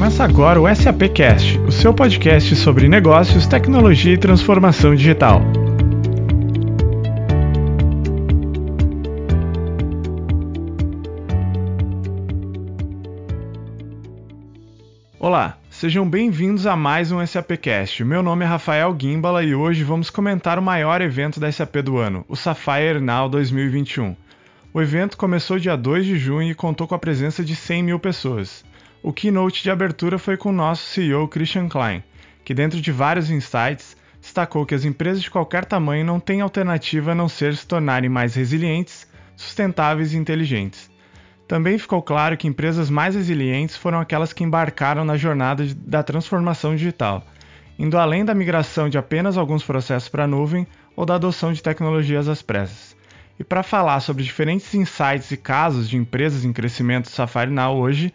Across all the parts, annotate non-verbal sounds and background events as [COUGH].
Começa agora o SAPcast, o seu podcast sobre negócios, tecnologia e transformação digital. Olá, sejam bem-vindos a mais um SAPcast. Meu nome é Rafael Gimbala e hoje vamos comentar o maior evento da SAP do ano, o Sapphire Now 2021. O evento começou dia 2 de junho e contou com a presença de 100 mil pessoas. O keynote de abertura foi com o nosso CEO Christian Klein, que, dentro de vários insights, destacou que as empresas de qualquer tamanho não têm alternativa a não ser se tornarem mais resilientes, sustentáveis e inteligentes. Também ficou claro que empresas mais resilientes foram aquelas que embarcaram na jornada da transformação digital, indo além da migração de apenas alguns processos para a nuvem ou da adoção de tecnologias às pressas. E para falar sobre diferentes insights e casos de empresas em crescimento do Safari Now hoje,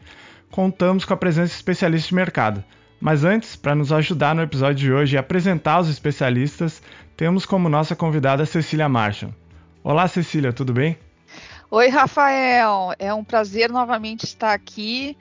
contamos com a presença de especialistas de mercado. Mas antes, para nos ajudar no episódio de hoje e apresentar os especialistas, temos como nossa convidada Cecília Marshall. Olá, Cecília, tudo bem? Oi, Rafael. É um prazer novamente estar aqui.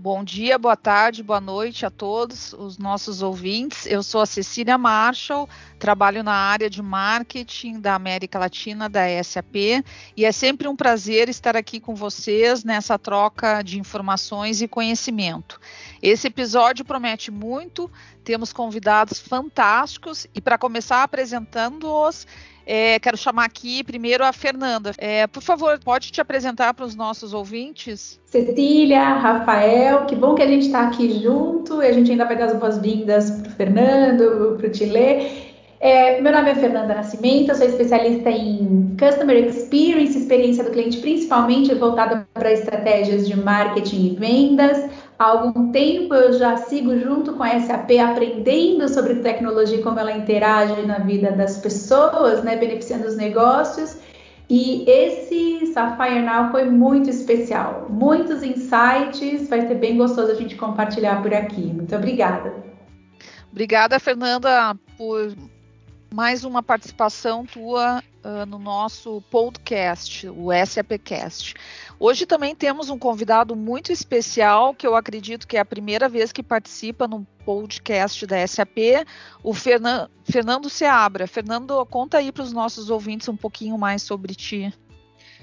Bom dia, boa tarde, boa noite a todos os nossos ouvintes. Eu sou a Cecília Marshall, trabalho na área de marketing da América Latina da SAP e é sempre um prazer estar aqui com vocês nessa troca de informações e conhecimento. Esse episódio promete muito, temos convidados fantásticos e para começar apresentando-os, é, quero chamar aqui primeiro a Fernanda. É, por favor, pode te apresentar para os nossos ouvintes? Cecília, Rafael, que bom que a gente está aqui junto e a gente ainda vai dar as boas-vindas para o Fernando, para o Tilê. É, meu nome é Fernanda Nascimento, sou especialista em Customer Experience, experiência do cliente, principalmente voltada para estratégias de marketing e vendas. Há algum tempo eu já sigo junto com a SAP aprendendo sobre tecnologia e como ela interage na vida das pessoas, né, beneficiando os negócios. E esse Sapphire Now foi muito especial, muitos insights, vai ser bem gostoso a gente compartilhar por aqui. Muito obrigada. Obrigada, Fernanda, por mais uma participação tua uh, no nosso podcast, o SAPcast. Hoje também temos um convidado muito especial, que eu acredito que é a primeira vez que participa no podcast da SAP, o Fernan Fernando Seabra. Fernando, conta aí para os nossos ouvintes um pouquinho mais sobre ti.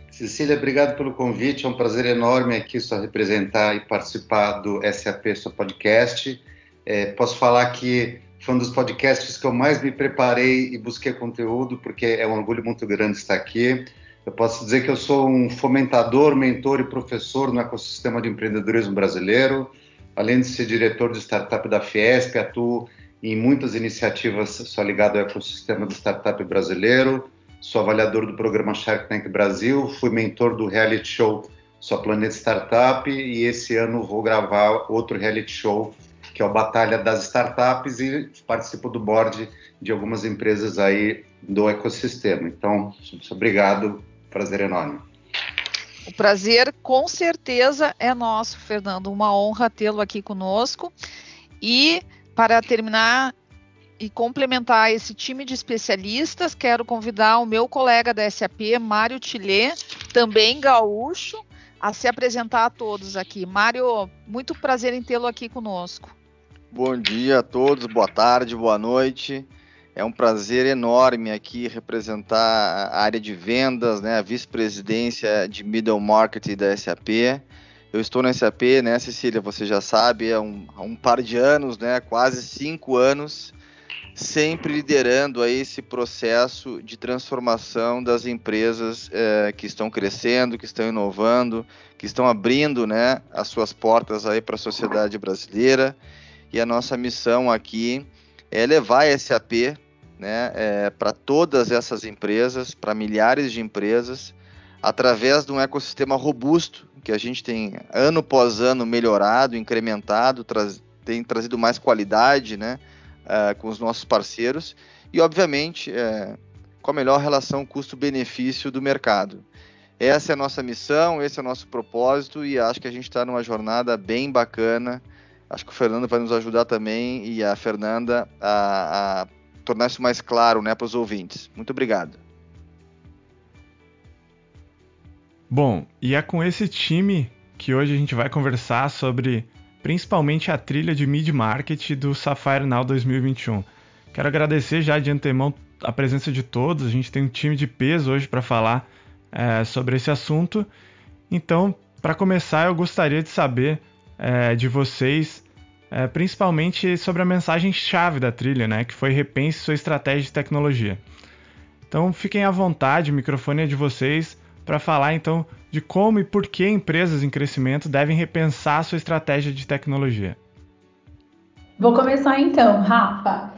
Cecília, obrigado pelo convite. É um prazer enorme aqui só representar e participar do SAP, seu podcast. É, posso falar que foi um dos podcasts que eu mais me preparei e busquei conteúdo, porque é um orgulho muito grande estar aqui. Eu posso dizer que eu sou um fomentador, mentor e professor no ecossistema de empreendedorismo brasileiro. Além de ser diretor de startup da Fiesp, atuo em muitas iniciativas só ligado ao ecossistema do startup brasileiro. Sou avaliador do programa Shark Tank Brasil, fui mentor do reality show Só Planeta Startup e esse ano vou gravar outro reality show que é o Batalha das Startups, e participo do board de algumas empresas aí do ecossistema. Então, obrigado, prazer enorme. O prazer, com certeza, é nosso, Fernando. Uma honra tê-lo aqui conosco. E, para terminar e complementar esse time de especialistas, quero convidar o meu colega da SAP, Mário Tilê, também gaúcho, a se apresentar a todos aqui. Mário, muito prazer em tê-lo aqui conosco. Bom dia a todos, boa tarde, boa noite. É um prazer enorme aqui representar a área de vendas, né, a vice-presidência de Middle Market da SAP. Eu estou na SAP, né, Cecília, você já sabe, há um, há um par de anos, né, quase cinco anos, sempre liderando aí esse processo de transformação das empresas eh, que estão crescendo, que estão inovando, que estão abrindo, né, as suas portas aí para a sociedade brasileira e a nossa missão aqui é levar a SAP né, é, para todas essas empresas, para milhares de empresas, através de um ecossistema robusto que a gente tem ano após ano melhorado, incrementado, tem trazido mais qualidade né, uh, com os nossos parceiros e, obviamente, é, com a melhor relação custo-benefício do mercado. Essa é a nossa missão, esse é o nosso propósito e acho que a gente está numa jornada bem bacana Acho que o Fernando vai nos ajudar também e a Fernanda a, a tornar isso mais claro né, para os ouvintes. Muito obrigado. Bom, e é com esse time que hoje a gente vai conversar sobre principalmente a trilha de mid-market do Sapphire Now 2021. Quero agradecer já de antemão a presença de todos, a gente tem um time de peso hoje para falar é, sobre esse assunto. Então, para começar, eu gostaria de saber é, de vocês, é, principalmente sobre a mensagem-chave da trilha, né, que foi repense sua estratégia de tecnologia. Então, fiquem à vontade, o microfone é de vocês para falar então de como e por que empresas em crescimento devem repensar sua estratégia de tecnologia. Vou começar então, Rafa.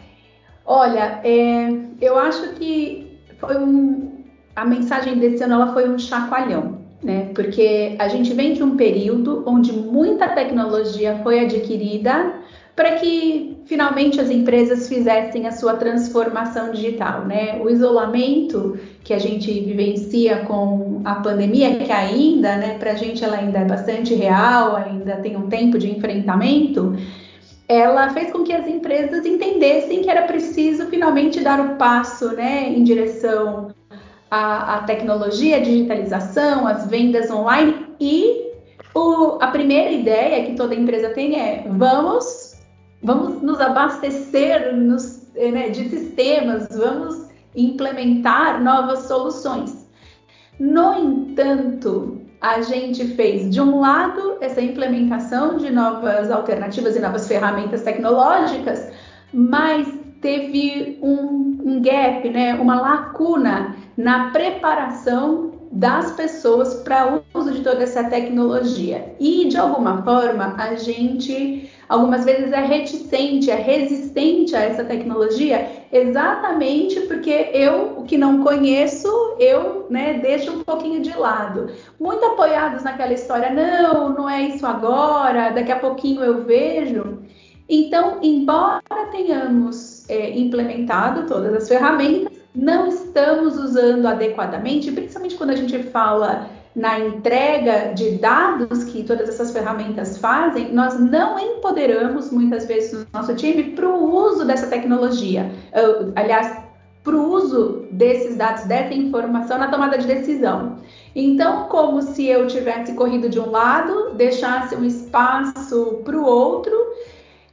Olha, é, eu acho que foi um, a mensagem desse ano ela foi um chacoalhão, né? Porque a gente vem de um período onde muita tecnologia foi adquirida para que finalmente as empresas fizessem a sua transformação digital, né? O isolamento que a gente vivencia com a pandemia, que ainda, né, para a gente ela ainda é bastante real, ainda tem um tempo de enfrentamento, ela fez com que as empresas entendessem que era preciso finalmente dar o passo, né, em direção à, à tecnologia, à digitalização, às vendas online e o, a primeira ideia que toda empresa tem é vamos vamos nos abastecer nos, né, de sistemas, vamos implementar novas soluções. No entanto, a gente fez, de um lado, essa implementação de novas alternativas e novas ferramentas tecnológicas, mas teve um, um gap, né, uma lacuna na preparação das pessoas para o uso de toda essa tecnologia. E, de alguma forma, a gente algumas vezes é reticente, é resistente a essa tecnologia, exatamente porque eu, o que não conheço, eu né, deixo um pouquinho de lado. Muito apoiados naquela história, não, não é isso agora, daqui a pouquinho eu vejo. Então, embora tenhamos é, implementado todas as ferramentas, não estamos usando adequadamente, principalmente quando a gente fala na entrega de dados que todas essas ferramentas fazem, nós não empoderamos muitas vezes o nosso time para o uso dessa tecnologia. Aliás, para o uso desses dados, dessa informação na tomada de decisão. Então, como se eu tivesse corrido de um lado, deixasse um espaço para o outro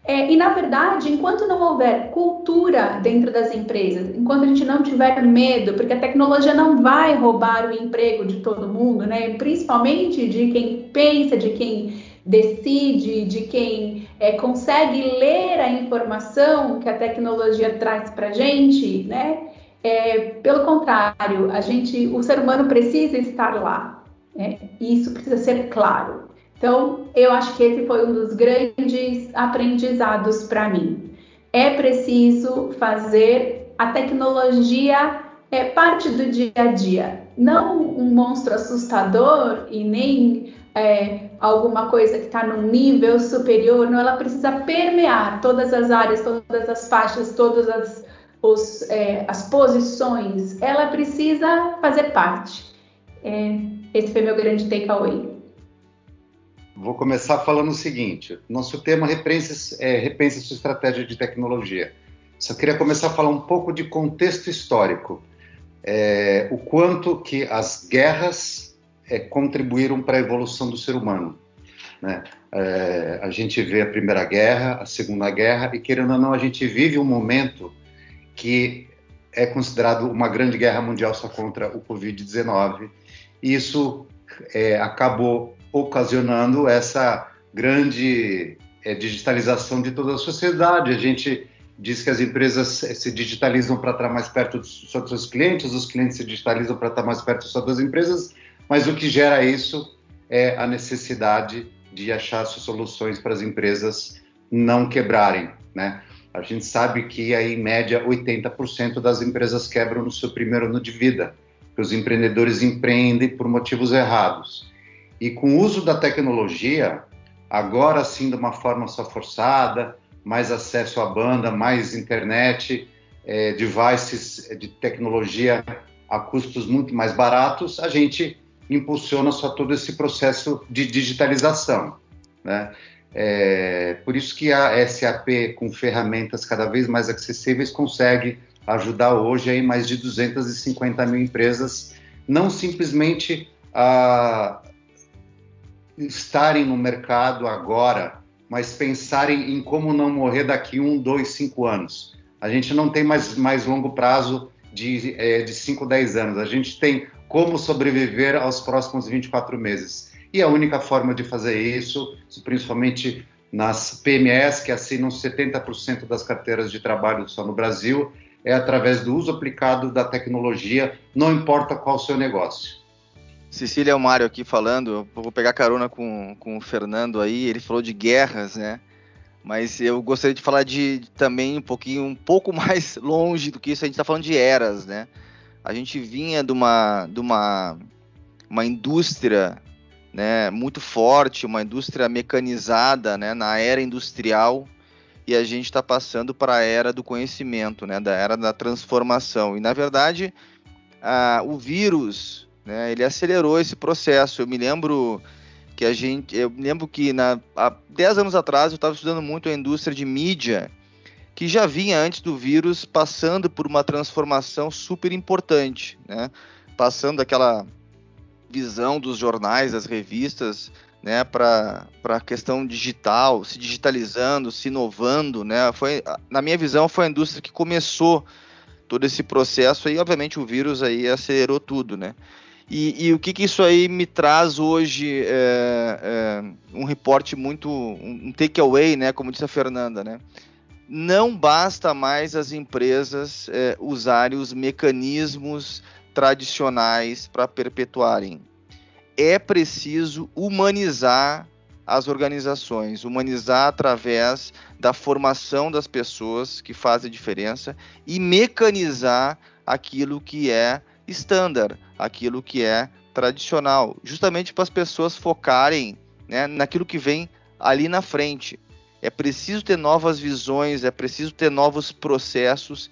é, e na verdade, enquanto não houver cultura dentro das empresas, enquanto a gente não tiver medo, porque a tecnologia não vai roubar o emprego de todo mundo, né? Principalmente de quem pensa, de quem decide, de quem é, consegue ler a informação que a tecnologia traz para gente, né? É, pelo contrário, a gente, o ser humano precisa estar lá. Né? E isso precisa ser claro. Então, eu acho que esse foi um dos grandes aprendizados para mim. É preciso fazer a tecnologia é parte do dia a dia, não um monstro assustador e nem é, alguma coisa que está num nível superior, não, ela precisa permear todas as áreas, todas as faixas, todas as, os, é, as posições, ela precisa fazer parte. É, esse foi meu grande takeaway. Vou começar falando o seguinte: nosso tema repense, é, repense sua estratégia de tecnologia. Só queria começar a falar um pouco de contexto histórico, é, o quanto que as guerras é, contribuíram para a evolução do ser humano. Né? É, a gente vê a Primeira Guerra, a Segunda Guerra, e querendo ou não, a gente vive um momento que é considerado uma grande guerra mundial só contra o Covid-19. Isso é, acabou ocasionando essa grande é, digitalização de toda a sociedade. A gente diz que as empresas se digitalizam para estar mais perto dos seus clientes, os clientes se digitalizam para estar mais perto das empresas, mas o que gera isso é a necessidade de achar soluções para as empresas não quebrarem, né? A gente sabe que aí, em média 80% das empresas quebram no seu primeiro ano de vida, que os empreendedores empreendem por motivos errados. E com o uso da tecnologia, agora sim de uma forma só forçada, mais acesso à banda, mais internet, é, devices de tecnologia a custos muito mais baratos, a gente impulsiona só todo esse processo de digitalização. Né? É, por isso que a SAP, com ferramentas cada vez mais acessíveis, consegue ajudar hoje aí mais de 250 mil empresas, não simplesmente a estarem no mercado agora mas pensarem em como não morrer daqui um, dois, cinco anos. A gente não tem mais, mais longo prazo de, é, de 5, 10 anos. A gente tem como sobreviver aos próximos 24 meses. E a única forma de fazer isso, principalmente nas PMEs, que assinam 70% das carteiras de trabalho só no Brasil, é através do uso aplicado da tecnologia, não importa qual o seu negócio. Cecília é o Mário aqui falando, vou pegar carona com, com o Fernando aí, ele falou de guerras, né? Mas eu gostaria de falar de, também um pouquinho, um pouco [LAUGHS] mais longe do que isso, a gente está falando de eras, né? A gente vinha de uma, de uma, uma indústria né, muito forte, uma indústria mecanizada né, na era industrial, e a gente está passando para a era do conhecimento, né, da era da transformação. E na verdade, o vírus, né, ele acelerou esse processo. Eu me lembro que a gente, eu me lembro que na, há 10 anos atrás eu estava estudando muito a indústria de mídia, que já vinha antes do vírus passando por uma transformação super importante, né, passando aquela visão dos jornais, das revistas, né, para a questão digital, se digitalizando, se inovando, né, foi, na minha visão, foi a indústria que começou todo esse processo e, obviamente, o vírus aí acelerou tudo, né. E, e o que, que, isso aí me traz hoje é, é, um reporte muito, um takeaway, né, como disse a Fernanda, né, não basta mais as empresas é, usarem os mecanismos tradicionais para perpetuarem. É preciso humanizar as organizações, humanizar através da formação das pessoas que fazem diferença e mecanizar aquilo que é estándar, aquilo que é tradicional, justamente para as pessoas focarem né, naquilo que vem ali na frente. É preciso ter novas visões, é preciso ter novos processos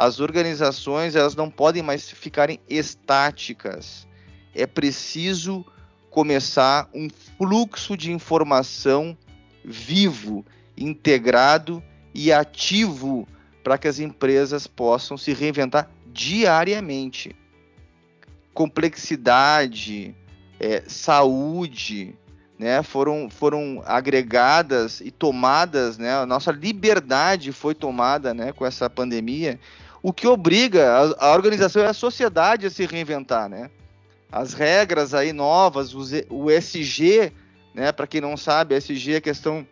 as organizações elas não podem mais ficarem estáticas. É preciso começar um fluxo de informação vivo, integrado e ativo para que as empresas possam se reinventar diariamente. Complexidade, é, saúde, né, foram, foram agregadas e tomadas, né, a nossa liberdade foi tomada né, com essa pandemia o que obriga a, a organização e a sociedade a se reinventar, né? As regras aí novas, o SG, né? Para quem não sabe, SG é questão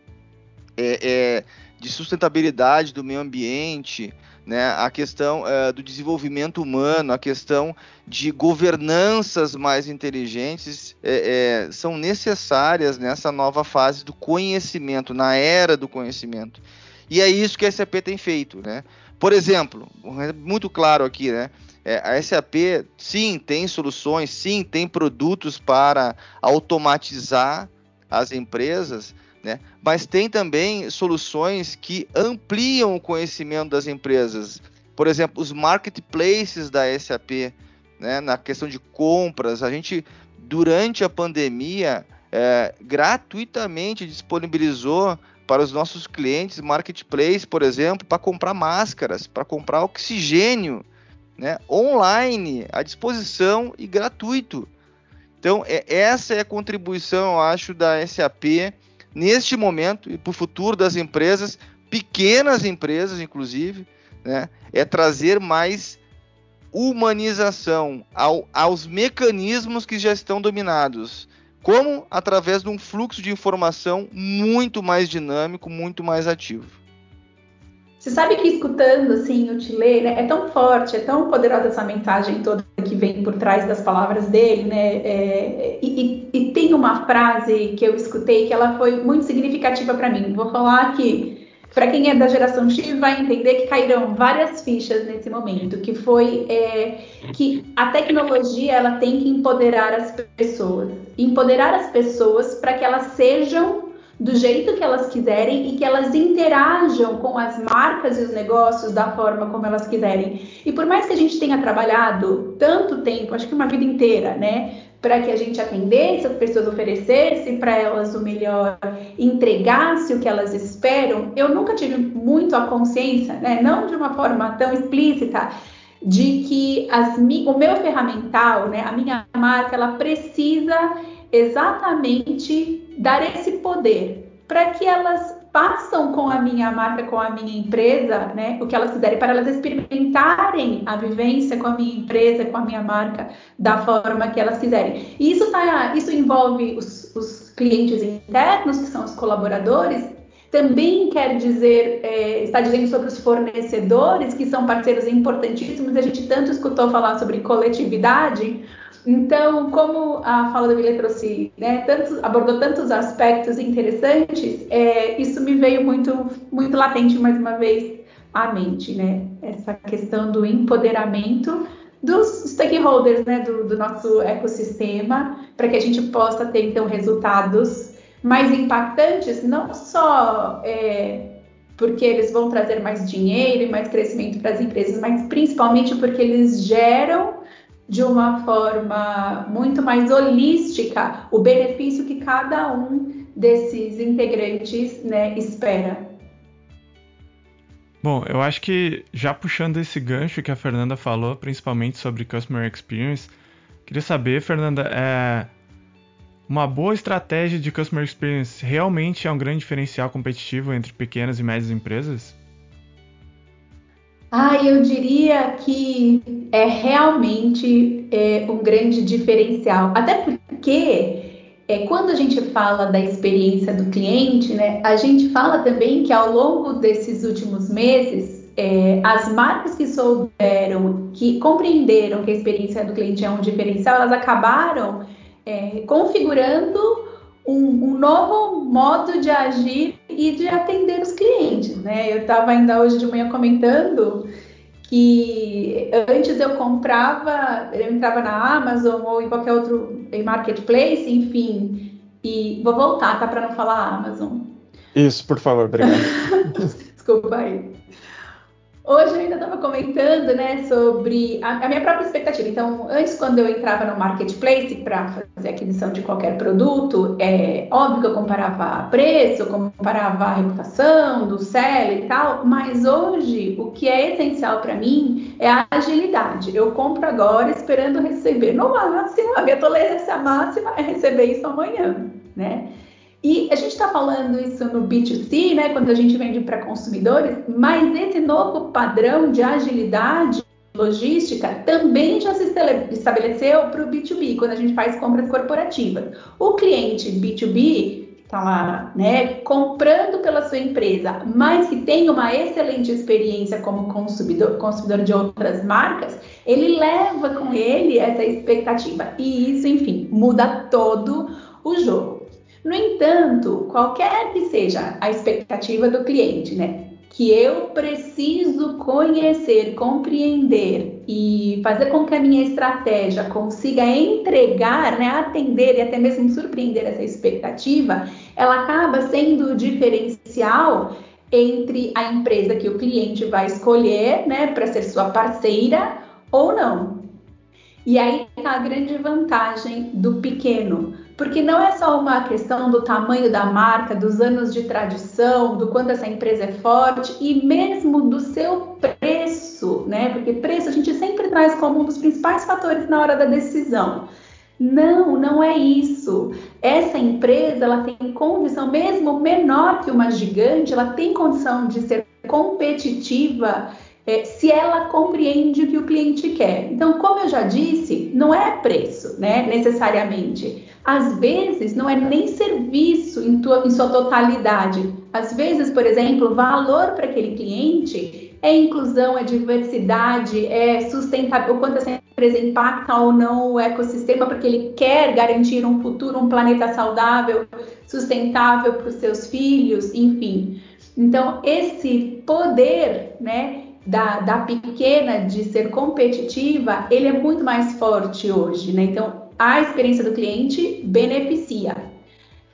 é, é, de sustentabilidade do meio ambiente, né? A questão é, do desenvolvimento humano, a questão de governanças mais inteligentes é, é, são necessárias nessa nova fase do conhecimento, na era do conhecimento. E é isso que a SAP tem feito, né? Por exemplo, muito claro aqui, né? É, a SAP sim tem soluções, sim tem produtos para automatizar as empresas, né? Mas tem também soluções que ampliam o conhecimento das empresas. Por exemplo, os marketplaces da SAP, né? Na questão de compras, a gente durante a pandemia é, gratuitamente disponibilizou para os nossos clientes marketplace, por exemplo, para comprar máscaras, para comprar oxigênio, né, online, à disposição e gratuito. Então, é, essa é a contribuição, eu acho, da SAP neste momento e para o futuro das empresas, pequenas empresas, inclusive, né, é trazer mais humanização ao, aos mecanismos que já estão dominados. Como? Através de um fluxo de informação muito mais dinâmico, muito mais ativo. Você sabe que escutando assim o Tile, né, é tão forte, é tão poderosa essa mensagem toda que vem por trás das palavras dele, né? É, e, e, tem uma frase que eu escutei que ela foi muito significativa para mim. Vou falar que para quem é da geração X vai entender que caíram várias fichas nesse momento, que foi é, que a tecnologia ela tem que empoderar as pessoas, empoderar as pessoas para que elas sejam do jeito que elas quiserem e que elas interajam com as marcas e os negócios da forma como elas quiserem. E por mais que a gente tenha trabalhado tanto tempo, acho que uma vida inteira, né, para que a gente atendesse as pessoas, oferecesse para elas o melhor, entregasse o que elas esperam, eu nunca tive muito a consciência, né, não de uma forma tão explícita, de que as, o meu ferramental, né, a minha marca, ela precisa exatamente dar esse poder para que elas façam com a minha marca, com a minha empresa, né, o que elas quiserem, para elas experimentarem a vivência com a minha empresa, com a minha marca, da forma que elas quiserem. E isso, tá, isso envolve os, os clientes internos, que são os colaboradores, também quer dizer, é, está dizendo sobre os fornecedores, que são parceiros importantíssimos, a gente tanto escutou falar sobre coletividade, então, como a fala da Mila trouxe, né, tantos, abordou tantos aspectos interessantes, é, isso me veio muito, muito latente mais uma vez à mente, né? Essa questão do empoderamento dos stakeholders, né, do, do nosso ecossistema, para que a gente possa ter então resultados mais impactantes, não só é, porque eles vão trazer mais dinheiro e mais crescimento para as empresas, mas principalmente porque eles geram de uma forma muito mais holística o benefício que cada um desses integrantes né, espera. Bom, eu acho que já puxando esse gancho que a Fernanda falou, principalmente sobre Customer Experience, queria saber, Fernanda, é, uma boa estratégia de Customer Experience realmente é um grande diferencial competitivo entre pequenas e médias empresas? Ah, eu diria que é realmente é, um grande diferencial. Até porque é, quando a gente fala da experiência do cliente, né, a gente fala também que ao longo desses últimos meses, é, as marcas que souberam, que compreenderam que a experiência do cliente é um diferencial, elas acabaram é, configurando um, um, novo modo de agir e de atender os clientes, né? Eu estava ainda hoje de manhã comentando que antes eu comprava, eu entrava na Amazon ou em qualquer outro em marketplace, enfim, e vou voltar, tá? Para não falar Amazon. Isso, por favor, obrigado. [LAUGHS] Desculpa aí. Hoje eu ainda estava comentando, né, sobre a, a, minha própria expectativa. Então, antes, quando eu entrava no marketplace para fazer aquisição de qualquer produto, é óbvio que eu comparava preço, comparava a reputação do seller e tal, mas hoje o que é essencial para mim é a agilidade. Eu compro agora esperando receber no máximo, a minha tolerância máxima é receber isso amanhã, né? E a gente está falando isso no B2C, né, quando a gente vende para consumidores, mas esse novo padrão de agilidade logística também já se estabeleceu para o B2B, quando a gente faz compras corporativas. O cliente B2B está lá, né, comprando pela sua empresa, mas que tem uma excelente experiência como consumidor, consumidor de outras marcas, ele leva com ele essa expectativa. E isso, enfim, muda todo o jogo. No entanto, qualquer que seja a expectativa do cliente, né? Que eu preciso conhecer, compreender e fazer com que a minha estratégia consiga entregar, né, atender e até mesmo surpreender essa expectativa, ela acaba sendo o diferencial entre a empresa que o cliente vai escolher, né, para ser sua parceira ou não. E aí está a grande vantagem do pequeno, porque não é só uma questão do tamanho da marca, dos anos de tradição, do quanto essa empresa é forte e mesmo do seu preço, né? Porque preço a gente sempre traz como um dos principais fatores na hora da decisão. Não, não é isso. Essa empresa, ela tem condição, mesmo menor que uma gigante, ela tem condição de ser competitiva é, se ela compreende o que o cliente quer. Então, como eu já disse, não é preço, né, necessariamente. Às vezes, não é nem serviço em, tua, em sua totalidade. Às vezes, por exemplo, valor para aquele cliente é inclusão, é diversidade, é sustentável, o quanto essa empresa impacta ou não o ecossistema, porque ele quer garantir um futuro, um planeta saudável, sustentável para os seus filhos, enfim. Então, esse poder, né, da, da pequena de ser competitiva, ele é muito mais forte hoje, né? Então, a experiência do cliente beneficia.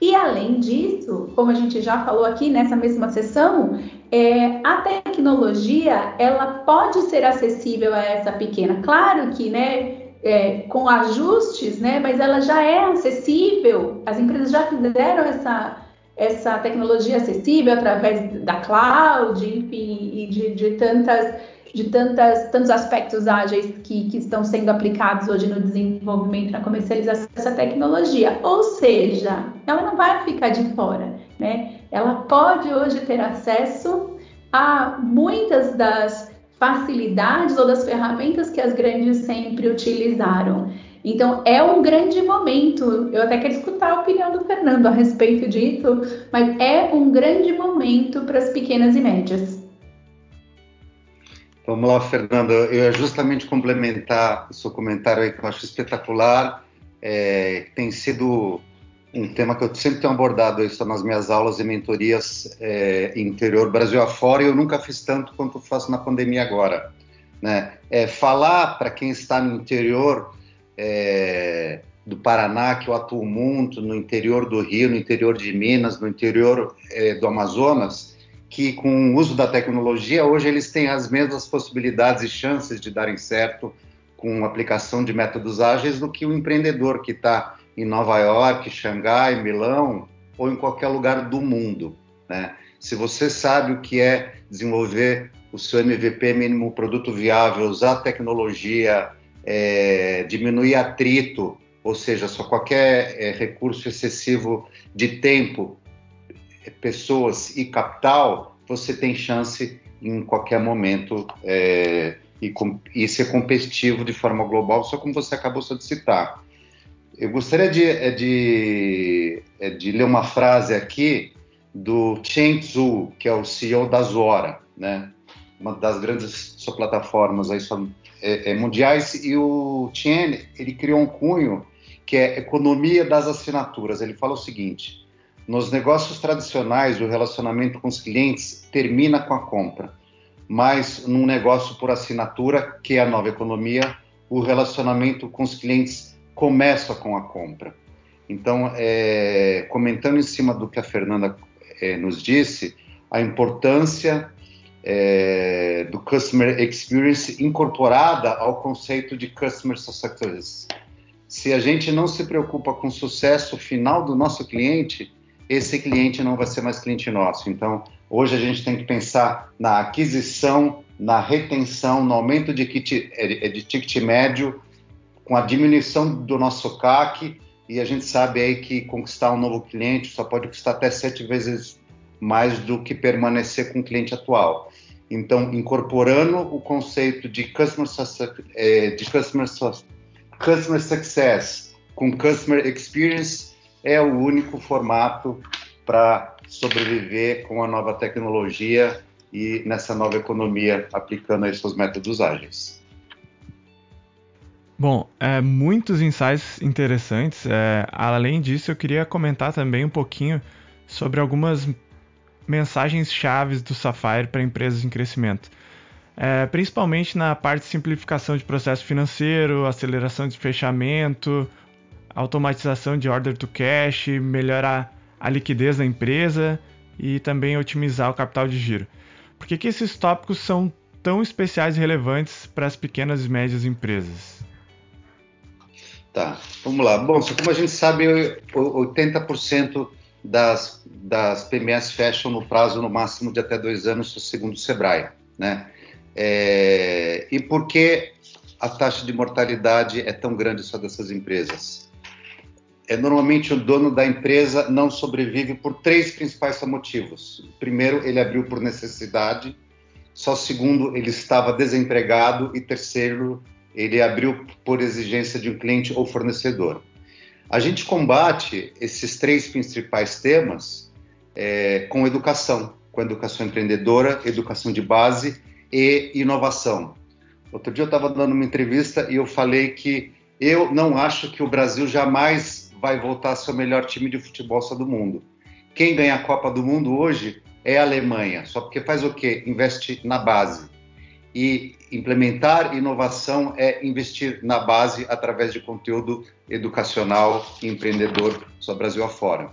E além disso, como a gente já falou aqui nessa mesma sessão, é, a tecnologia ela pode ser acessível a essa pequena. Claro que, né, é, com ajustes, né, mas ela já é acessível. As empresas já fizeram essa essa tecnologia acessível através da cloud, enfim, e de, de tantas de tantas, tantos aspectos ágeis que, que estão sendo aplicados hoje no desenvolvimento, na comercialização dessa tecnologia. Ou seja, ela não vai ficar de fora. né? Ela pode hoje ter acesso a muitas das facilidades ou das ferramentas que as grandes sempre utilizaram. Então, é um grande momento. Eu até quero escutar a opinião do Fernando a respeito disso, mas é um grande momento para as pequenas e médias. Vamos lá, Fernando. Eu ia justamente complementar o seu comentário aí, que eu acho espetacular. É, tem sido um tema que eu sempre tenho abordado isso nas minhas aulas e mentorias é, interior Brasil afora, e eu nunca fiz tanto quanto faço na pandemia agora. Né? É, falar para quem está no interior é, do Paraná, que eu atuo muito, no interior do Rio, no interior de Minas, no interior é, do Amazonas, que com o uso da tecnologia, hoje eles têm as mesmas possibilidades e chances de darem certo com aplicação de métodos ágeis do que o empreendedor que está em Nova York, Xangai, Milão ou em qualquer lugar do mundo. Né? Se você sabe o que é desenvolver o seu MVP, mínimo produto viável, usar tecnologia, é, diminuir atrito, ou seja, só qualquer é, recurso excessivo de tempo, pessoas e capital, você tem chance em qualquer momento é, e, e, ser competitivo de forma global, só como você acabou de citar. Eu gostaria de, é, de, é, de ler uma frase aqui do Chen Tzu, que é o CEO da Zora, né? uma das grandes plataformas aí é, é, mundiais, e o Chen ele criou um cunho que é economia das assinaturas. Ele fala o seguinte: nos negócios tradicionais, o relacionamento com os clientes termina com a compra, mas num negócio por assinatura, que é a nova economia, o relacionamento com os clientes começa com a compra. Então, é, comentando em cima do que a Fernanda é, nos disse, a importância é, do Customer Experience incorporada ao conceito de Customer Success. Se a gente não se preocupa com o sucesso final do nosso cliente, esse cliente não vai ser mais cliente nosso. Então, hoje a gente tem que pensar na aquisição, na retenção, no aumento de, kit, é, de ticket médio, com a diminuição do nosso CAC, e a gente sabe aí que conquistar um novo cliente só pode custar até sete vezes mais do que permanecer com o cliente atual. Então, incorporando o conceito de customer, é, de customer, customer success com customer experience é o único formato para sobreviver com a nova tecnologia e nessa nova economia aplicando aí seus métodos ágeis. Bom, é, muitos insights interessantes. É, além disso, eu queria comentar também um pouquinho sobre algumas mensagens chaves do Sapphire para empresas em crescimento. É, principalmente na parte de simplificação de processo financeiro, aceleração de fechamento, automatização de order to cash, melhorar a liquidez da empresa e também otimizar o capital de giro. Por que, que esses tópicos são tão especiais e relevantes para as pequenas e médias empresas? Tá, vamos lá. Bom, como a gente sabe, 80% das, das PMS fecham no prazo no máximo de até dois anos, segundo o Sebrae. Né? É, e por que a taxa de mortalidade é tão grande só dessas empresas? É, normalmente o dono da empresa não sobrevive por três principais motivos. Primeiro, ele abriu por necessidade. Só segundo, ele estava desempregado. E terceiro, ele abriu por exigência de um cliente ou fornecedor. A gente combate esses três principais temas é, com educação, com educação empreendedora, educação de base e inovação. Outro dia eu estava dando uma entrevista e eu falei que eu não acho que o Brasil jamais vai voltar a ser o melhor time de futebol só do mundo. Quem ganha a Copa do Mundo hoje é a Alemanha, só porque faz o quê? Investe na base. E implementar inovação é investir na base através de conteúdo educacional e empreendedor só Brasil afora.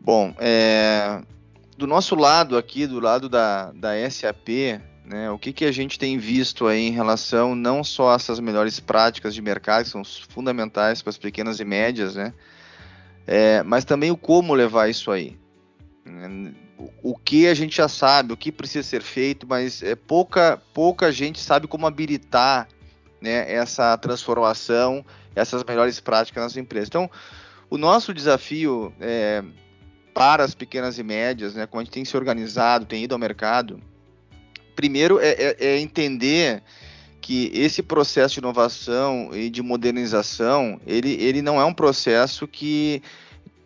Bom, é, do nosso lado aqui, do lado da, da SAP, né, o que, que a gente tem visto aí em relação não só a essas melhores práticas de mercado, que são fundamentais para as pequenas e médias, né, é, mas também o como levar isso aí o que a gente já sabe, o que precisa ser feito, mas é pouca, pouca gente sabe como habilitar né, essa transformação, essas melhores práticas nas empresas. Então, o nosso desafio é, para as pequenas e médias, né, como a gente tem se organizado, tem ido ao mercado, primeiro é, é, é entender que esse processo de inovação e de modernização, ele, ele não é um processo que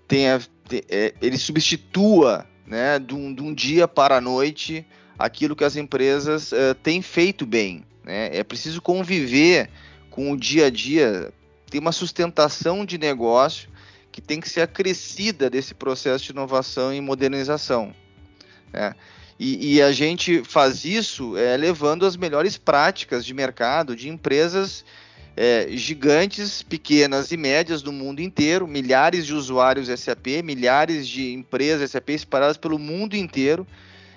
tenha, é, ele substitua, né, de um, de um, dia para a noite aquilo que as empresas uh, têm feito bem. Né? É preciso conviver com o dia a dia, ter uma sustentação de negócio que tem que ser acrescida desse processo de inovação e modernização. Né? E, e, a gente faz isso é, levando as melhores práticas de mercado de empresas é, gigantes, pequenas e médias do mundo inteiro, milhares de usuários SAP, milhares de empresas SAP espalhadas pelo mundo inteiro,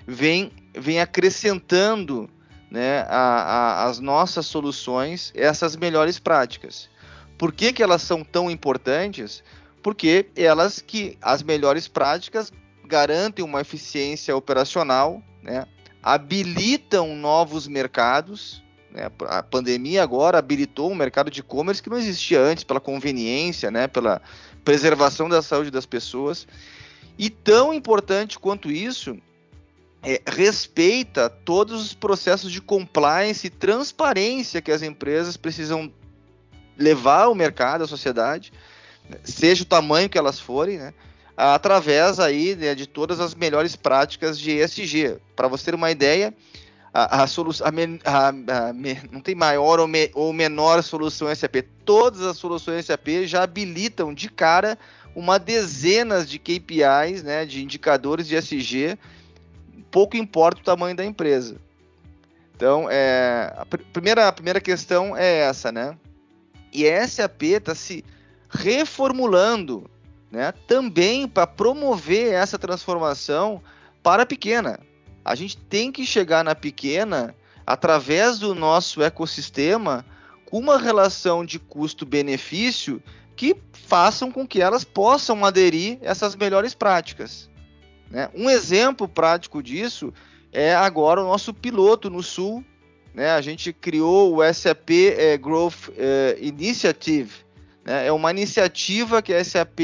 vem, vem acrescentando né, a, a, as nossas soluções essas melhores práticas. Por que, que elas são tão importantes? Porque elas que as melhores práticas garantem uma eficiência operacional, né? habilitam novos mercados. Né? A pandemia agora habilitou um mercado de e-commerce que não existia antes, pela conveniência, né? pela preservação da saúde das pessoas. E tão importante quanto isso, é, respeita todos os processos de compliance e transparência que as empresas precisam levar ao mercado, à sociedade, seja o tamanho que elas forem, né? através aí né, de todas as melhores práticas de ESG. Para você ter uma ideia, a, a solução, não tem maior ou, me, ou, menor solução SAP. Todas as soluções SAP já habilitam de cara uma dezena de KPIs, né, de indicadores de ESG. Pouco importa o tamanho da empresa. Então, é, a, pr primeira, a primeira questão é essa, né? E a SAP está se reformulando né, também para promover essa transformação para a pequena. A gente tem que chegar na pequena através do nosso ecossistema com uma relação de custo-benefício que façam com que elas possam aderir essas melhores práticas. Né? Um exemplo prático disso é agora o nosso piloto no Sul. Né? A gente criou o SAP eh, Growth eh, Initiative. Né? É uma iniciativa que a SAP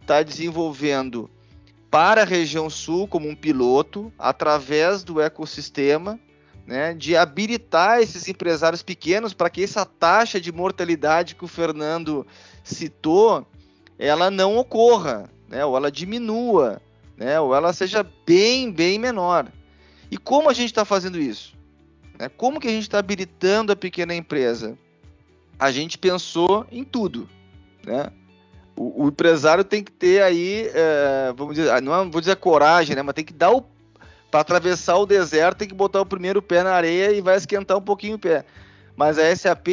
está desenvolvendo para a região sul como um piloto, através do ecossistema, né, de habilitar esses empresários pequenos para que essa taxa de mortalidade que o Fernando citou, ela não ocorra, né, ou ela diminua, né, ou ela seja bem, bem menor. E como a gente está fazendo isso? Né, como que a gente está habilitando a pequena empresa? A gente pensou em tudo, né? O, o, empresário tem que ter aí, é, vamos dizer, ah, não é, vou dizer coragem, né? Mas tem que dar o para atravessar o deserto tem que botar o primeiro pé na areia e vai esquentar um pouquinho o pé. Mas a SAP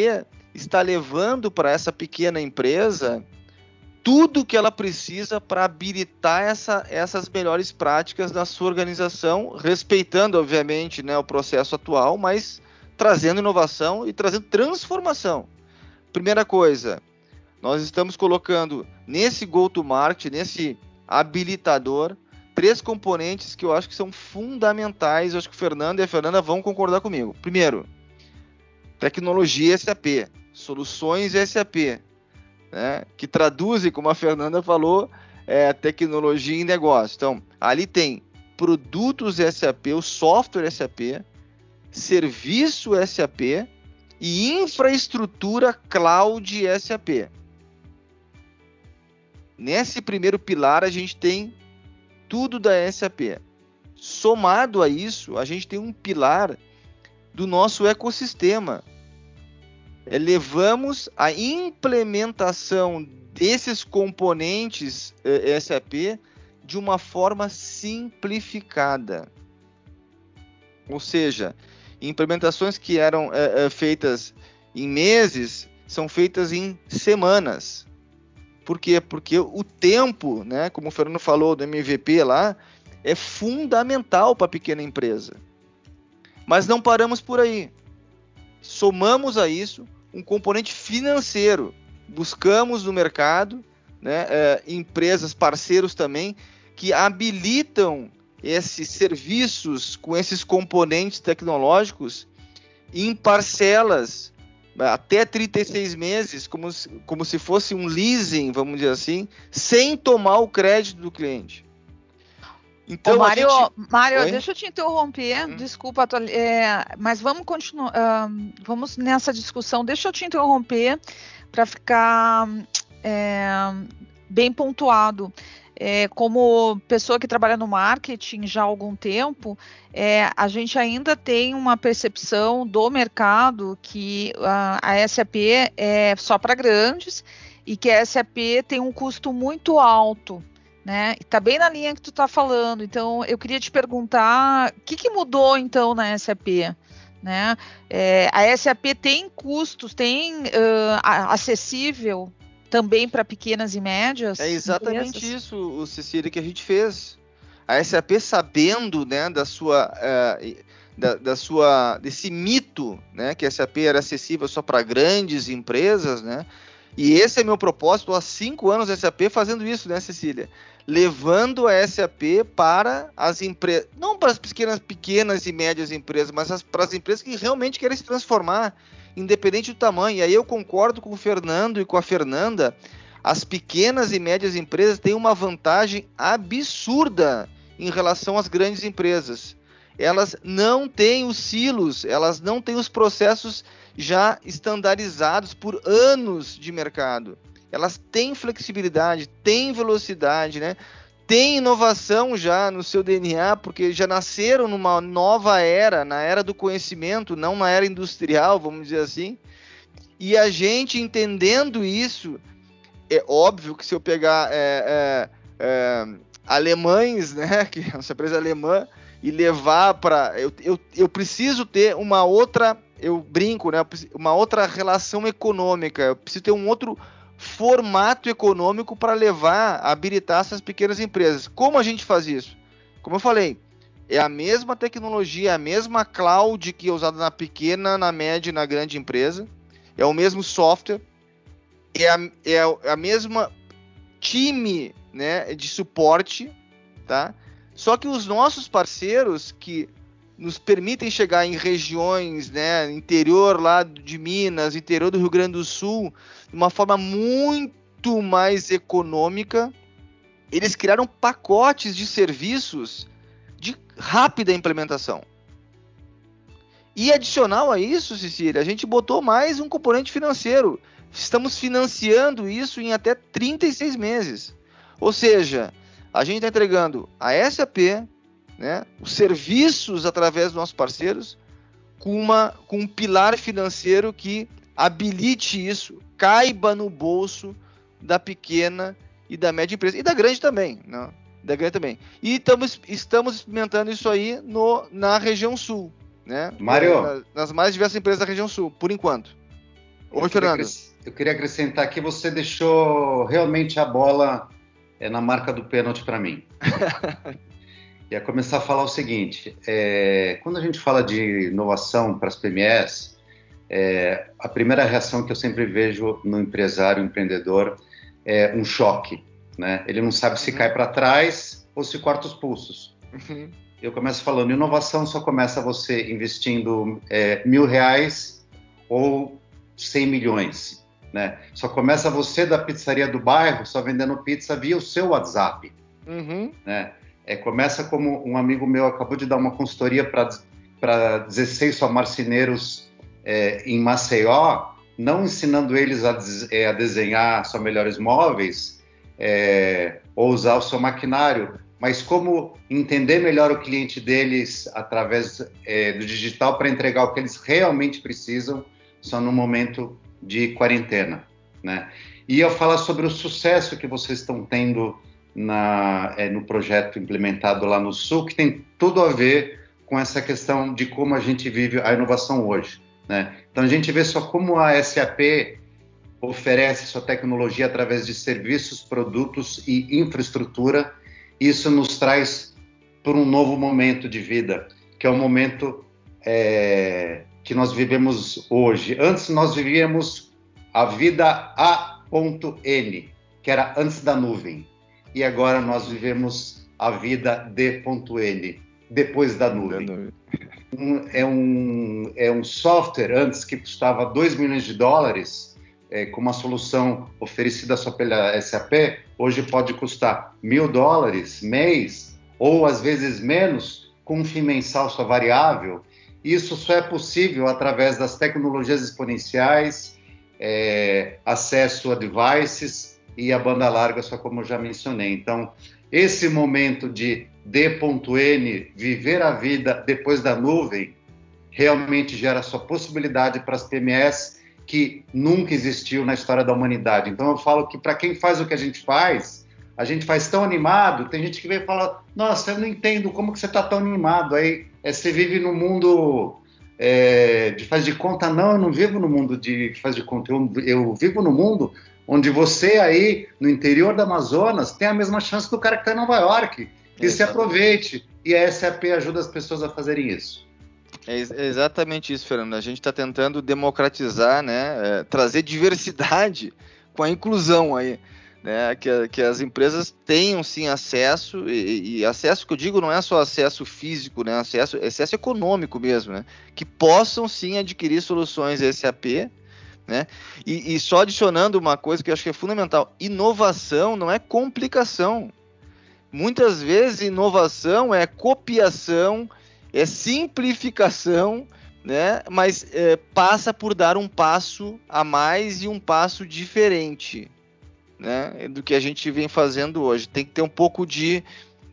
está levando para essa pequena empresa tudo que ela precisa para habilitar essa, essas melhores práticas na sua organização, respeitando, obviamente, né, o processo atual, mas trazendo inovação e trazendo transformação. Primeira coisa, nós estamos colocando nesse go-to-market, nesse habilitador, três componentes que eu acho que são fundamentais. Eu acho que o Fernando e a Fernanda vão concordar comigo. Primeiro, tecnologia SAP, soluções SAP, né, que traduzem, como a Fernanda falou, é, tecnologia em negócio. Então, ali tem produtos SAP, o software SAP, serviço SAP e infraestrutura cloud SAP. Nesse primeiro pilar, a gente tem tudo da SAP. Somado a isso, a gente tem um pilar do nosso ecossistema. É, levamos a implementação desses componentes eh, SAP de uma forma simplificada. Ou seja, implementações que eram eh, eh feitas em meses são feitas em semanas. Por quê? Porque o tempo, né, como o Fernando falou do MVP lá, é fundamental para a pequena empresa. Mas não paramos por aí. Somamos a isso um componente financeiro. Buscamos no mercado né, é, empresas, parceiros também, que habilitam esses serviços com esses componentes tecnológicos em parcelas até 36 meses, como se, como se fosse um leasing, vamos dizer assim, sem tomar o crédito do cliente. Então, Ô, Mário, gente... Mário deixa eu te interromper, hum. desculpa, é, mas vamos continuar, uh, vamos nessa discussão, deixa eu te interromper para ficar é, bem pontuado. É, como pessoa que trabalha no marketing já há algum tempo, é, a gente ainda tem uma percepção do mercado que a, a SAP é só para grandes e que a SAP tem um custo muito alto né? Está bem na linha que tu está falando. Então, eu queria te perguntar, o que, que mudou então na SAP? Né? É, a SAP tem custos, tem uh, acessível também para pequenas e médias? É exatamente empresas? isso, Cecília, que a gente fez. A SAP sabendo, né, da sua, uh, da, da, sua, desse mito, né, que a SAP era acessível só para grandes empresas, né? E esse é meu propósito há cinco anos da SAP fazendo isso, né, Cecília? levando a SAP para as empresas, não para as pequenas, pequenas e médias empresas, mas as, para as empresas que realmente querem se transformar, independente do tamanho. E aí eu concordo com o Fernando e com a Fernanda, as pequenas e médias empresas têm uma vantagem absurda em relação às grandes empresas. Elas não têm os silos, elas não têm os processos já estandarizados por anos de mercado elas têm flexibilidade, têm velocidade, né? Tem inovação já no seu DNA, porque já nasceram numa nova era, na era do conhecimento, não na era industrial, vamos dizer assim. E a gente entendendo isso, é óbvio que se eu pegar é, é, é, alemães, né, [LAUGHS] que é uma empresa alemã, e levar para. Eu, eu, eu preciso ter uma outra. Eu brinco, né? Uma outra relação econômica. Eu preciso ter um outro formato econômico para levar, habilitar essas pequenas empresas. Como a gente faz isso? Como eu falei, é a mesma tecnologia, a mesma cloud que é usada na pequena, na média e na grande empresa. É o mesmo software, é a, é a mesma time né, de suporte, tá? Só que os nossos parceiros que nos permitem chegar em regiões, né, interior lá de Minas, interior do Rio Grande do Sul, de uma forma muito mais econômica. Eles criaram pacotes de serviços de rápida implementação. E adicional a isso, Cecília, a gente botou mais um componente financeiro. Estamos financiando isso em até 36 meses. Ou seja, a gente está entregando a SAP, né, os serviços através dos nossos parceiros com, uma, com um pilar financeiro que habilite isso, caiba no bolso da pequena e da média empresa e da grande também, né? da grande também. E estamos, estamos experimentando isso aí no, na região sul, né? Mário, na, nas mais diversas empresas da região sul, por enquanto. Oi, Fernando. eu queria acrescentar que você deixou realmente a bola é, na marca do pênalti para mim. [LAUGHS] ia começar a falar o seguinte: é, quando a gente fala de inovação para as PMEs, é, a primeira reação que eu sempre vejo no empresário, empreendedor, é um choque. Né? Ele não sabe se uhum. cai para trás ou se corta os pulsos. Uhum. Eu começo falando: inovação só começa você investindo é, mil reais ou cem milhões. Né? Só começa você da pizzaria do bairro, só vendendo pizza via o seu WhatsApp. Uhum. Né? É, começa como um amigo meu acabou de dar uma consultoria para 16 só marceneiros é, em Maceió, não ensinando eles a, é, a desenhar só melhores móveis é, ou usar o seu maquinário, mas como entender melhor o cliente deles através é, do digital para entregar o que eles realmente precisam só no momento de quarentena, né? E eu falar sobre o sucesso que vocês estão tendo na, é, no projeto implementado lá no Sul, que tem tudo a ver com essa questão de como a gente vive a inovação hoje. Né? Então a gente vê só como a SAP oferece sua tecnologia através de serviços, produtos e infraestrutura. Isso nos traz para um novo momento de vida, que é o momento é, que nós vivemos hoje. Antes nós vivíamos a vida A.N, que era antes da nuvem e agora nós vivemos a vida D.N, depois da nuvem. Um, é, um, é um software antes que custava 2 milhões de dólares, é, com uma solução oferecida só pela SAP, hoje pode custar mil dólares mês ou às vezes menos, com um FII mensal só variável, isso só é possível através das tecnologias exponenciais, é, acesso a devices e a banda larga, só como eu já mencionei. Então, esse momento de D.N, viver a vida depois da nuvem, realmente gera sua possibilidade para as PMS que nunca existiu na história da humanidade. Então eu falo que para quem faz o que a gente faz, a gente faz tão animado, tem gente que vem e fala, nossa, eu não entendo como que você está tão animado. Aí é, você vive no mundo é, de faz de conta. Não, eu não vivo no mundo de faz de conta, eu, eu vivo no mundo onde você aí, no interior do Amazonas, tem a mesma chance do cara que está em Nova York. E se aproveite. E a SAP ajuda as pessoas a fazerem isso. É exatamente isso, Fernando. A gente está tentando democratizar, né, é, trazer diversidade com a inclusão aí, né, que, que as empresas tenham sim acesso e, e, acesso que eu digo não é só acesso físico, né, acesso, acesso econômico mesmo, né, que possam sim adquirir soluções SAP, né, e, e só adicionando uma coisa que eu acho que é fundamental: inovação não é complicação. Muitas vezes inovação é copiação é simplificação, né? Mas é, passa por dar um passo a mais e um passo diferente, né? Do que a gente vem fazendo hoje. Tem que ter um pouco de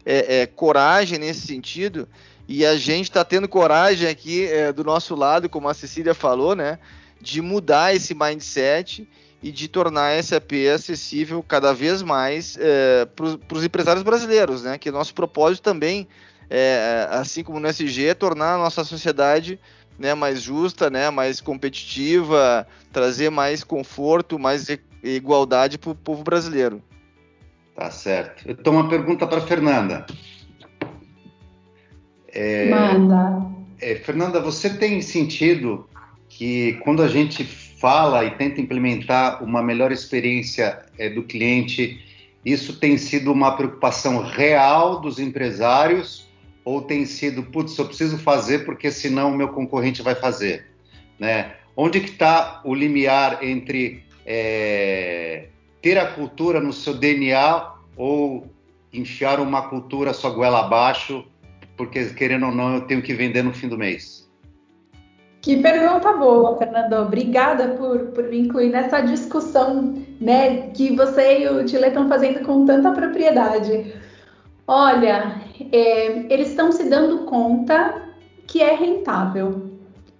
é, é, coragem nesse sentido. E a gente está tendo coragem aqui é, do nosso lado, como a Cecília falou, né? De mudar esse mindset e de tornar a SAP acessível cada vez mais é, para os empresários brasileiros, né? Que nosso propósito também é, assim como no SG, é tornar a nossa sociedade né, mais justa, né, mais competitiva, trazer mais conforto, mais igualdade para o povo brasileiro. Tá certo. Eu tenho uma pergunta para Fernanda. É, Manda. É, Fernanda, você tem sentido que quando a gente fala e tenta implementar uma melhor experiência é, do cliente, isso tem sido uma preocupação real dos empresários ou tem sido, putz, eu preciso fazer porque senão o meu concorrente vai fazer, né? Onde que está o limiar entre é, ter a cultura no seu DNA ou enfiar uma cultura sua goela abaixo, porque querendo ou não eu tenho que vender no fim do mês? Que pergunta boa, Fernando. Obrigada por, por me incluir nessa discussão né, que você e o Tile estão fazendo com tanta propriedade. Olha, é, eles estão se dando conta que é rentável.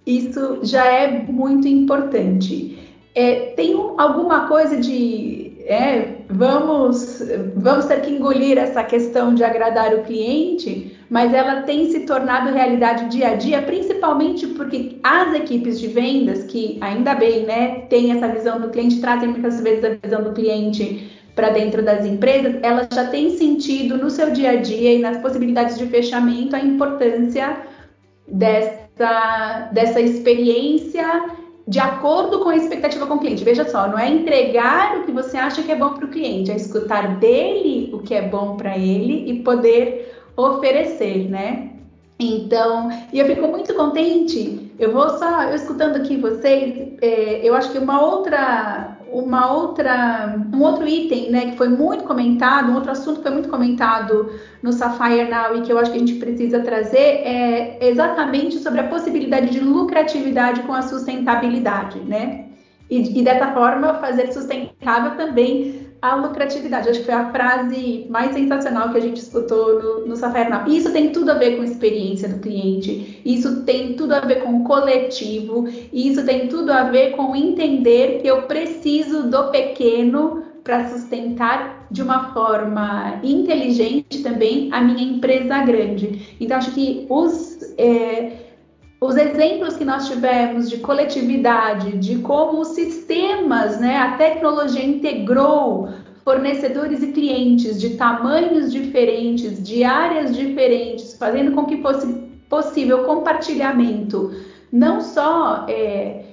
Isso já é muito importante. É, tem um, alguma coisa de é, vamos, vamos ter que engolir essa questão de agradar o cliente, mas ela tem se tornado realidade dia a dia, principalmente porque as equipes de vendas, que ainda bem, né, têm essa visão do cliente, trazem muitas vezes a visão do cliente para dentro das empresas, ela já tem sentido no seu dia a dia e nas possibilidades de fechamento a importância dessa, dessa experiência de acordo com a expectativa com o cliente. Veja só, não é entregar o que você acha que é bom para o cliente, é escutar dele o que é bom para ele e poder oferecer, né? Então, e eu fico muito contente. Eu vou só, eu escutando aqui vocês, é, eu acho que uma outra, uma outra, um outro item, né, que foi muito comentado, um outro assunto que foi muito comentado no Sapphire Now e que eu acho que a gente precisa trazer é exatamente sobre a possibilidade de lucratividade com a sustentabilidade, né? E, e dessa forma fazer sustentável também a lucratividade. Acho que foi a frase mais sensacional que a gente escutou no, no Safari Now. Isso tem tudo a ver com a experiência do cliente, isso tem tudo a ver com o coletivo, isso tem tudo a ver com entender que eu preciso do pequeno para sustentar de uma forma inteligente também a minha empresa grande. Então, acho que os. É, os exemplos que nós tivemos de coletividade, de como os sistemas, né, a tecnologia integrou fornecedores e clientes de tamanhos diferentes, de áreas diferentes, fazendo com que fosse possível compartilhamento, não só é,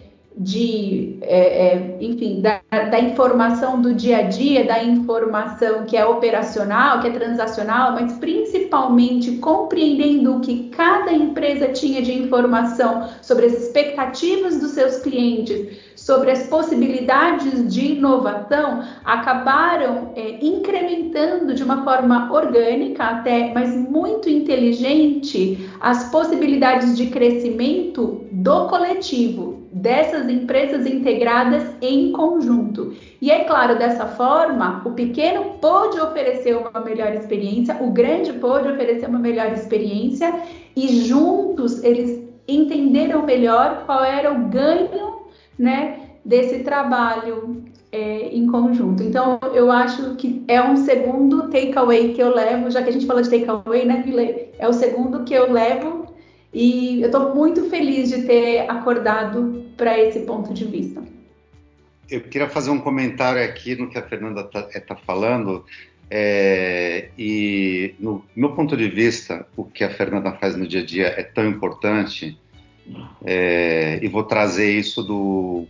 de, é, é, enfim, da, da, informação do dia a dia, da informação que é operacional, que é transacional, mas principalmente compreendendo o que cada empresa tinha de informação sobre as expectativas dos seus clientes, sobre as possibilidades de inovação acabaram é, incrementando de uma forma orgânica até, mas muito inteligente, as possibilidades de crescimento do coletivo, dessas empresas integradas em conjunto. E é claro, dessa forma, o pequeno pôde oferecer uma melhor experiência, o grande pôde oferecer uma melhor experiência e juntos eles entenderam melhor qual era o ganho né, desse trabalho é, em conjunto. Então, eu acho que é um segundo takeaway que eu levo, já que a gente falou de takeaway, né, Milê? É o segundo que eu levo e eu estou muito feliz de ter acordado para esse ponto de vista. Eu queria fazer um comentário aqui no que a Fernanda está tá falando. É, e no meu ponto de vista, o que a Fernanda faz no dia a dia é tão importante, é, e vou trazer isso de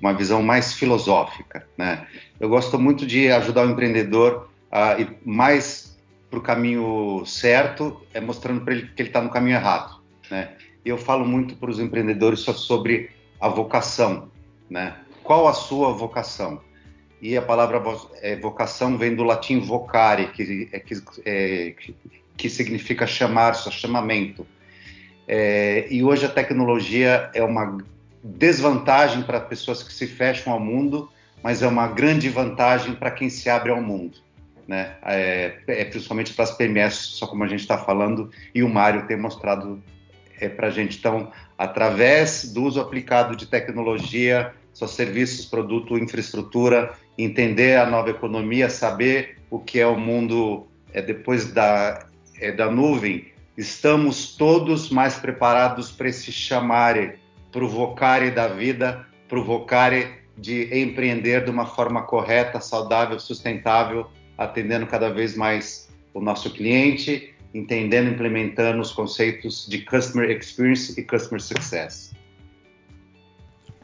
uma visão mais filosófica. Né? Eu gosto muito de ajudar o empreendedor a ir mais para o caminho certo, é mostrando para ele que ele está no caminho errado. Né? Eu falo muito para os empreendedores sobre a vocação. Né? Qual a sua vocação? e a palavra é, vocação vem do latim vocare, que, é, que, é, que significa chamar, chamamento. É, e hoje a tecnologia é uma desvantagem para pessoas que se fecham ao mundo, mas é uma grande vantagem para quem se abre ao mundo. Né? É, é principalmente para as PMS, só como a gente está falando, e o Mário tem mostrado é, para a gente. Então, através do uso aplicado de tecnologia, seus serviços, produto, infraestrutura, entender a nova economia, saber o que é o mundo é, depois da, é, da nuvem, estamos todos mais preparados para esse chamare, provocare da vida, provocare de empreender de uma forma correta, saudável, sustentável, atendendo cada vez mais o nosso cliente, entendendo, implementando os conceitos de customer experience e customer success.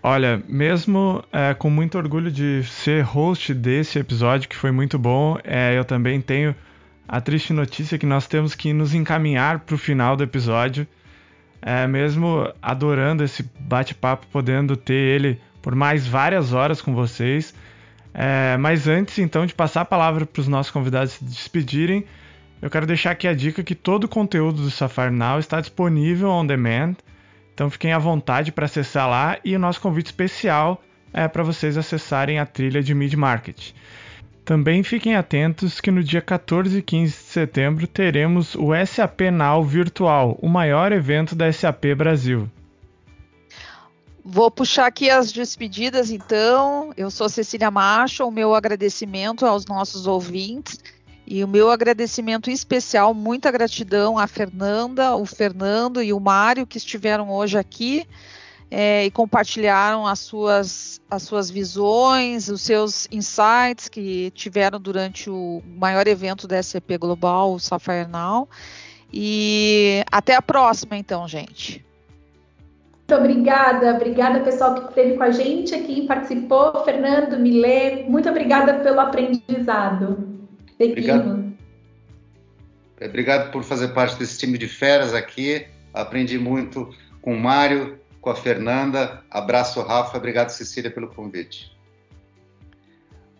Olha, mesmo é, com muito orgulho de ser host desse episódio, que foi muito bom, é, eu também tenho a triste notícia que nós temos que nos encaminhar para o final do episódio. É, mesmo adorando esse bate-papo, podendo ter ele por mais várias horas com vocês. É, mas antes, então, de passar a palavra para os nossos convidados se despedirem, eu quero deixar aqui a dica que todo o conteúdo do Safari Now está disponível on demand então fiquem à vontade para acessar lá e o nosso convite especial é para vocês acessarem a trilha de Mid Market. Também fiquem atentos que no dia 14 e 15 de setembro teremos o SAP Now Virtual, o maior evento da SAP Brasil. Vou puxar aqui as despedidas, então. Eu sou Cecília Macho, o meu agradecimento aos nossos ouvintes e o meu agradecimento especial, muita gratidão à Fernanda, o Fernando e o Mário que estiveram hoje aqui é, e compartilharam as suas, as suas visões, os seus insights que tiveram durante o maior evento da SCP Global, o Sapphire Now. E até a próxima, então, gente. Muito obrigada, obrigada pessoal que esteve com a gente aqui, participou, Fernando, Milê, muito obrigada pelo aprendizado. Obrigado. Obrigado por fazer parte desse time de feras aqui. Aprendi muito com o Mário, com a Fernanda. Abraço, Rafa. Obrigado, Cecília, pelo convite.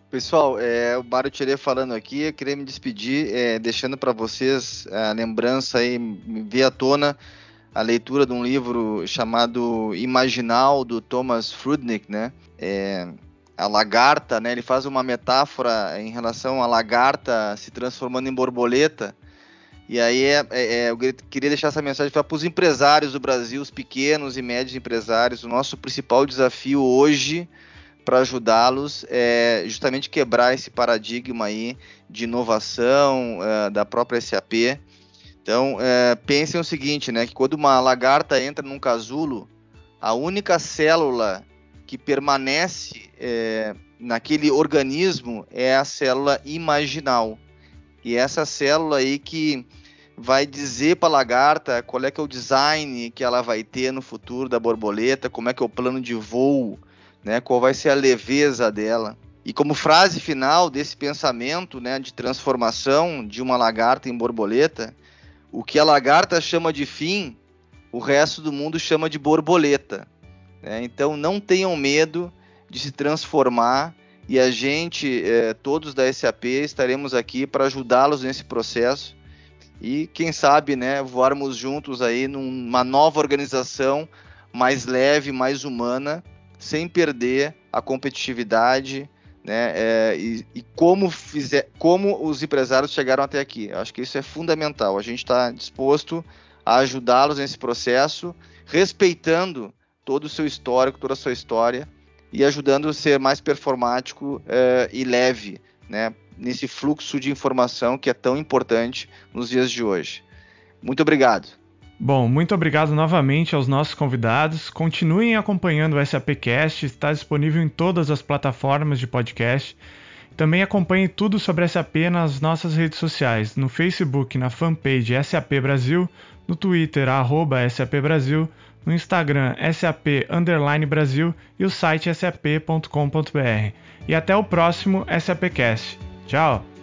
Pessoal, é, o Mário Tirei falando aqui, eu queria me despedir, é, deixando para vocês a lembrança aí, ver à tona a leitura de um livro chamado Imaginal, do Thomas Frudnick, né? É, a lagarta, né? Ele faz uma metáfora em relação à lagarta se transformando em borboleta. E aí é, é, é eu queria deixar essa mensagem para os empresários do Brasil, os pequenos e médios empresários. O nosso principal desafio hoje para ajudá-los é justamente quebrar esse paradigma aí de inovação é, da própria SAP. Então é, pensem o seguinte, né? Que quando uma lagarta entra num casulo, a única célula que permanece é, naquele organismo é a célula imaginal. E essa célula aí que vai dizer para a lagarta qual é que é o design que ela vai ter no futuro da borboleta, como é que é o plano de voo, né, qual vai ser a leveza dela. E como frase final desse pensamento né, de transformação de uma lagarta em borboleta, o que a lagarta chama de fim, o resto do mundo chama de borboleta. Né? Então não tenham medo de se transformar e a gente, eh, todos da SAP, estaremos aqui para ajudá-los nesse processo e, quem sabe, né, voarmos juntos aí numa nova organização mais leve, mais humana, sem perder a competitividade, né, é, e, e, como, fizer, como os empresários chegaram até aqui. Acho que isso é fundamental. A gente está disposto a ajudá-los nesse processo, respeitando todo o seu histórico, toda a sua história, e ajudando a ser mais performático é, e leve, né, nesse fluxo de informação que é tão importante nos dias de hoje. Muito obrigado. Bom, muito obrigado novamente aos nossos convidados. Continuem acompanhando o SAPcast, está disponível em todas as plataformas de podcast. Também acompanhe tudo sobre SAP nas nossas redes sociais, no Facebook, na fanpage SAP Brasil, no Twitter, arroba SAP Brasil, no Instagram, SAP Brasil e o site sap.com.br. E até o próximo SAPcast. Tchau!